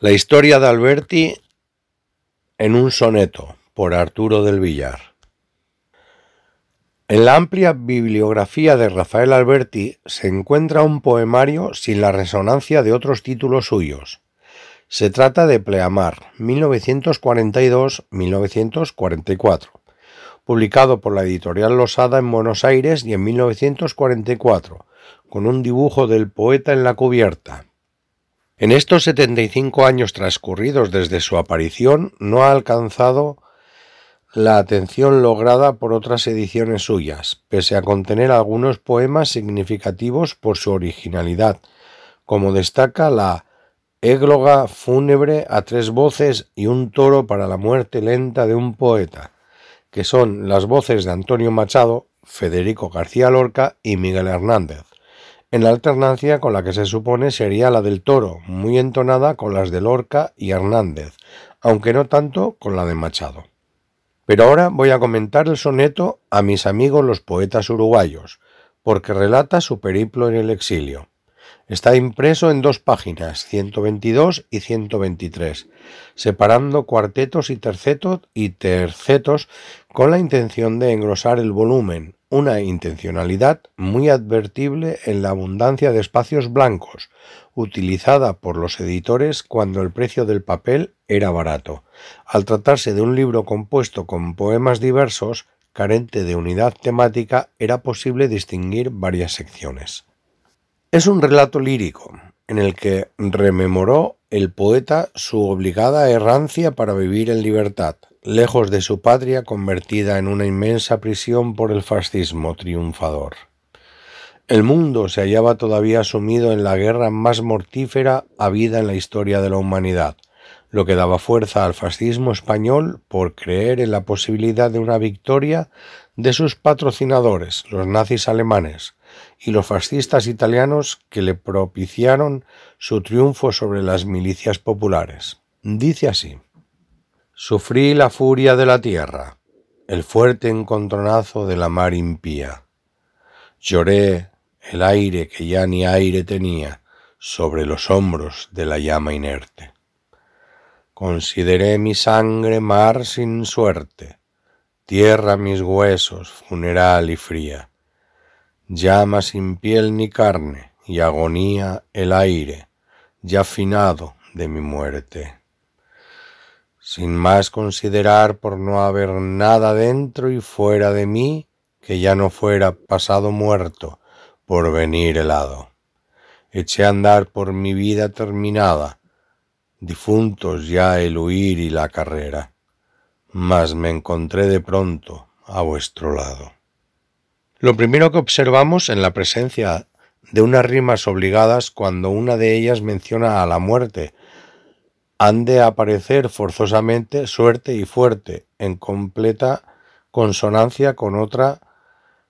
La historia de Alberti en un soneto por Arturo del Villar. En la amplia bibliografía de Rafael Alberti se encuentra un poemario sin la resonancia de otros títulos suyos. Se trata de Pleamar, 1942-1944, publicado por la editorial Losada en Buenos Aires y en 1944, con un dibujo del poeta en la cubierta. En estos 75 años transcurridos desde su aparición no ha alcanzado la atención lograda por otras ediciones suyas, pese a contener algunos poemas significativos por su originalidad, como destaca la Égloga fúnebre a tres voces y un toro para la muerte lenta de un poeta, que son las voces de Antonio Machado, Federico García Lorca y Miguel Hernández en alternancia con la que se supone sería la del Toro, muy entonada con las de Lorca y Hernández, aunque no tanto con la de Machado. Pero ahora voy a comentar el soneto a mis amigos los poetas uruguayos, porque relata su periplo en el exilio. Está impreso en dos páginas, 122 y 123, separando cuartetos y tercetos y tercetos con la intención de engrosar el volumen, una intencionalidad muy advertible en la abundancia de espacios blancos, utilizada por los editores cuando el precio del papel era barato. Al tratarse de un libro compuesto con poemas diversos, carente de unidad temática, era posible distinguir varias secciones. Es un relato lírico, en el que rememoró el poeta su obligada errancia para vivir en libertad, lejos de su patria convertida en una inmensa prisión por el fascismo triunfador. El mundo se hallaba todavía sumido en la guerra más mortífera habida en la historia de la humanidad, lo que daba fuerza al fascismo español por creer en la posibilidad de una victoria de sus patrocinadores, los nazis alemanes, y los fascistas italianos que le propiciaron su triunfo sobre las milicias populares. Dice así Sufrí la furia de la tierra, el fuerte encontronazo de la mar impía. Lloré el aire que ya ni aire tenía sobre los hombros de la llama inerte. Consideré mi sangre mar sin suerte, tierra mis huesos, funeral y fría, llama sin piel ni carne y agonía el aire, ya finado de mi muerte sin más considerar por no haber nada dentro y fuera de mí que ya no fuera pasado muerto por venir helado. Eché a andar por mi vida terminada, difuntos ya el huir y la carrera, mas me encontré de pronto a vuestro lado. Lo primero que observamos en la presencia de unas rimas obligadas cuando una de ellas menciona a la muerte han de aparecer forzosamente suerte y fuerte, en completa consonancia con otra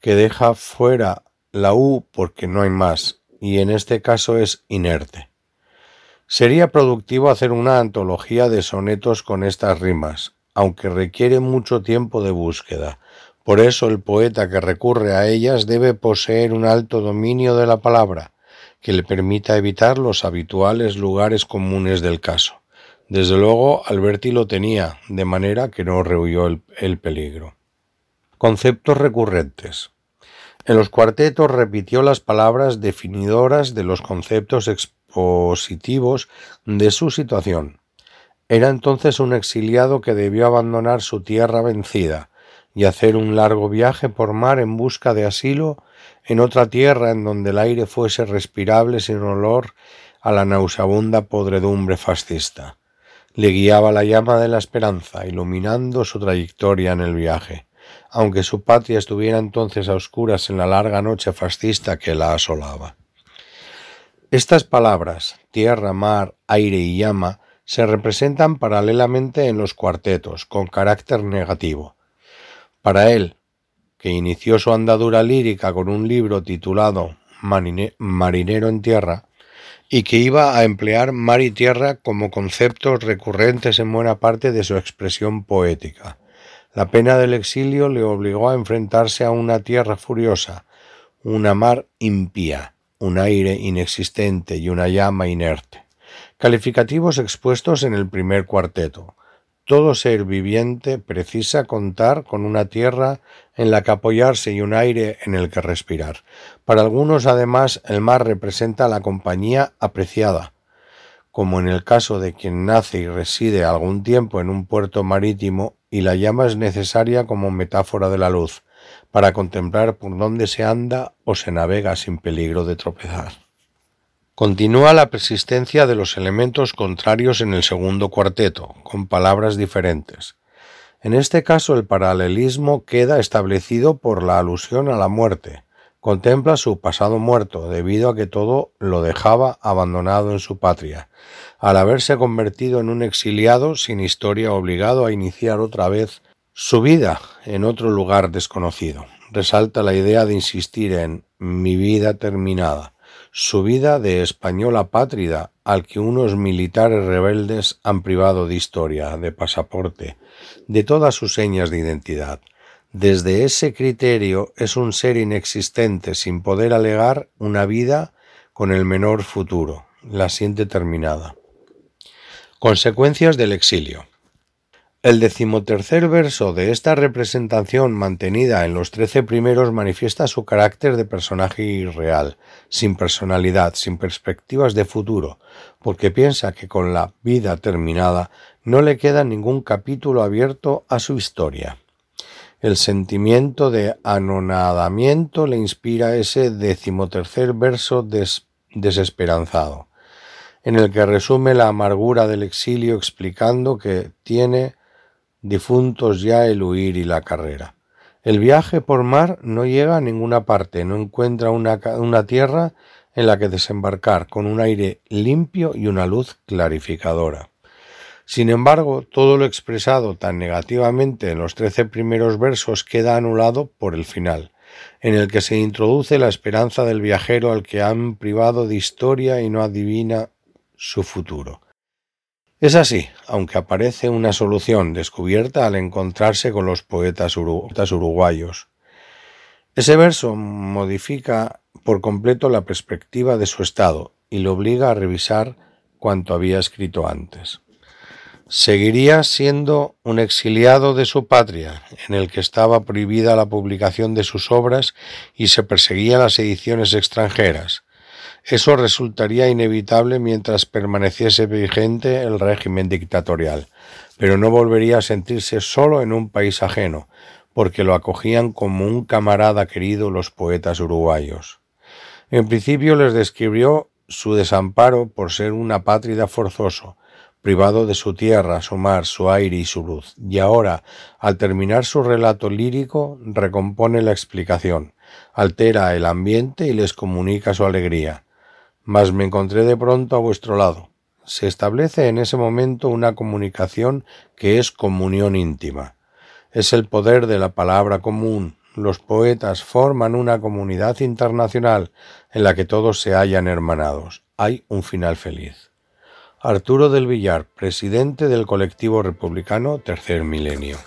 que deja fuera la U porque no hay más, y en este caso es inerte. Sería productivo hacer una antología de sonetos con estas rimas, aunque requiere mucho tiempo de búsqueda. Por eso el poeta que recurre a ellas debe poseer un alto dominio de la palabra, que le permita evitar los habituales lugares comunes del caso. Desde luego, Alberti lo tenía, de manera que no rehuyó el, el peligro. Conceptos recurrentes. En los cuartetos repitió las palabras definidoras de los conceptos expositivos de su situación. Era entonces un exiliado que debió abandonar su tierra vencida y hacer un largo viaje por mar en busca de asilo en otra tierra en donde el aire fuese respirable sin olor a la nauseabunda podredumbre fascista le guiaba la llama de la esperanza, iluminando su trayectoria en el viaje, aunque su patria estuviera entonces a oscuras en la larga noche fascista que la asolaba. Estas palabras, tierra, mar, aire y llama, se representan paralelamente en los cuartetos, con carácter negativo. Para él, que inició su andadura lírica con un libro titulado Marinero en Tierra, y que iba a emplear mar y tierra como conceptos recurrentes en buena parte de su expresión poética. La pena del exilio le obligó a enfrentarse a una tierra furiosa, una mar impía, un aire inexistente y una llama inerte. Calificativos expuestos en el primer cuarteto. Todo ser viviente precisa contar con una tierra en la que apoyarse y un aire en el que respirar. Para algunos, además, el mar representa la compañía apreciada, como en el caso de quien nace y reside algún tiempo en un puerto marítimo y la llama es necesaria como metáfora de la luz, para contemplar por dónde se anda o se navega sin peligro de tropezar. Continúa la persistencia de los elementos contrarios en el segundo cuarteto, con palabras diferentes. En este caso el paralelismo queda establecido por la alusión a la muerte. Contempla su pasado muerto, debido a que todo lo dejaba abandonado en su patria, al haberse convertido en un exiliado sin historia obligado a iniciar otra vez su vida en otro lugar desconocido. Resalta la idea de insistir en mi vida terminada, su vida de español apátrida al que unos militares rebeldes han privado de historia, de pasaporte, de todas sus señas de identidad. Desde ese criterio es un ser inexistente sin poder alegar una vida con el menor futuro, la siente terminada. Consecuencias del exilio. El decimotercer verso de esta representación mantenida en los trece primeros manifiesta su carácter de personaje irreal, sin personalidad, sin perspectivas de futuro, porque piensa que con la vida terminada no le queda ningún capítulo abierto a su historia. El sentimiento de anonadamiento le inspira ese decimotercer verso desesperanzado, en el que resume la amargura del exilio explicando que tiene difuntos ya el huir y la carrera. El viaje por mar no llega a ninguna parte, no encuentra una, tierra en la que desembarcar con un aire limpio y una luz clarificadora. Sin embargo, todo lo expresado tan negativamente en los trece primeros versos queda anulado por el final, en el que se introduce la esperanza del viajero al que han privado de historia y no adivina su futuro. Es así, aunque aparece una solución descubierta al encontrarse con los poetas, uruguayos. Ese verso modifica por completo la perspectiva de su estado y lo obliga a revisar cuanto había escrito antes. Seguiría siendo un exiliado de su patria, en el que estaba prohibida la publicación de sus obras y se perseguían las ediciones extranjeras, eso resultaría inevitable mientras permaneciese vigente el régimen dictatorial, pero no volvería a sentirse solo en un país ajeno, porque lo acogían como un camarada querido los poetas uruguayos. En principio les describió su desamparo por ser un apátrida forzoso, privado de su tierra, su mar, su aire y su luz, y ahora, al terminar su relato lírico, recompone la explicación, altera el ambiente y les comunica su alegría, mas me encontré de pronto a vuestro lado. Se establece en ese momento una comunicación que es comunión íntima. Es el poder de la palabra común. Los poetas forman una comunidad internacional en la que todos se hallan hermanados. Hay un final feliz. Arturo del Villar, presidente del colectivo republicano Tercer Milenio.